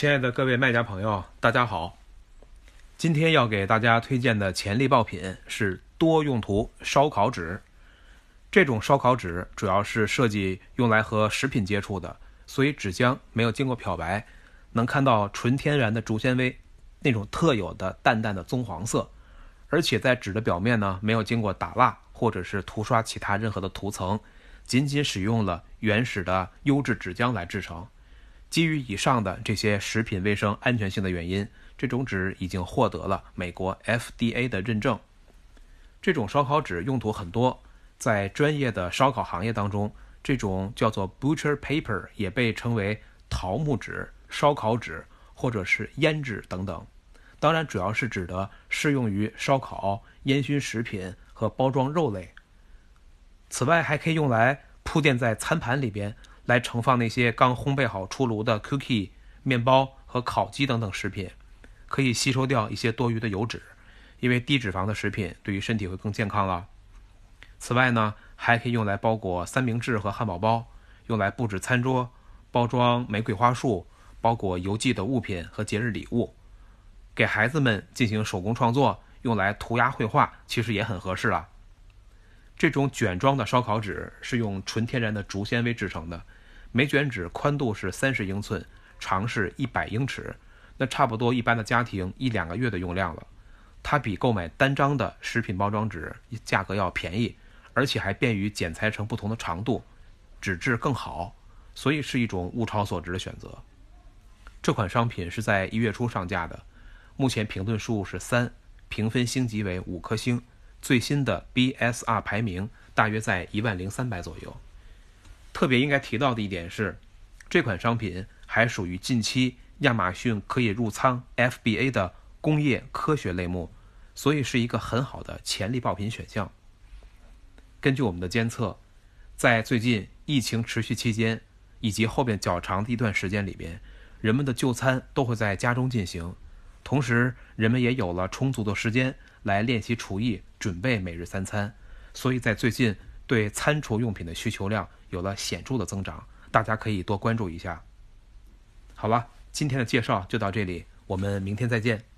亲爱的各位卖家朋友，大家好。今天要给大家推荐的潜力爆品是多用途烧烤纸。这种烧烤纸主要是设计用来和食品接触的，所以纸浆没有经过漂白，能看到纯天然的竹纤维那种特有的淡淡的棕黄色，而且在纸的表面呢没有经过打蜡或者是涂刷其他任何的涂层，仅仅使用了原始的优质纸浆来制成。基于以上的这些食品卫生安全性的原因，这种纸已经获得了美国 FDA 的认证。这种烧烤纸用途很多，在专业的烧烤行业当中，这种叫做 butcher paper 也被称为桃木纸、烧烤纸或者是腌纸等等。当然，主要是指的适用于烧烤、烟熏食品和包装肉类。此外，还可以用来铺垫在餐盘里边。来盛放那些刚烘焙好出炉的 cookie、面包和烤鸡等等食品，可以吸收掉一些多余的油脂，因为低脂肪的食品对于身体会更健康了。此外呢，还可以用来包裹三明治和汉堡包，用来布置餐桌、包装玫瑰花束、包裹邮寄的物品和节日礼物，给孩子们进行手工创作，用来涂鸦绘画，其实也很合适了。这种卷装的烧烤纸是用纯天然的竹纤维制成的。每卷纸宽度是三十英寸，长是一百英尺，那差不多一般的家庭一两个月的用量了。它比购买单张的食品包装纸价格要便宜，而且还便于剪裁成不同的长度，纸质更好，所以是一种物超所值的选择。这款商品是在一月初上架的，目前评论数是三，评分星级为五颗星，最新的 BSR 排名大约在一万零三百左右。特别应该提到的一点是，这款商品还属于近期亚马逊可以入仓 FBA 的工业科学类目，所以是一个很好的潜力爆品选项。根据我们的监测，在最近疫情持续期间以及后边较长的一段时间里边，人们的就餐都会在家中进行，同时人们也有了充足的时间来练习厨艺，准备每日三餐，所以在最近对餐厨用品的需求量。有了显著的增长，大家可以多关注一下。好了，今天的介绍就到这里，我们明天再见。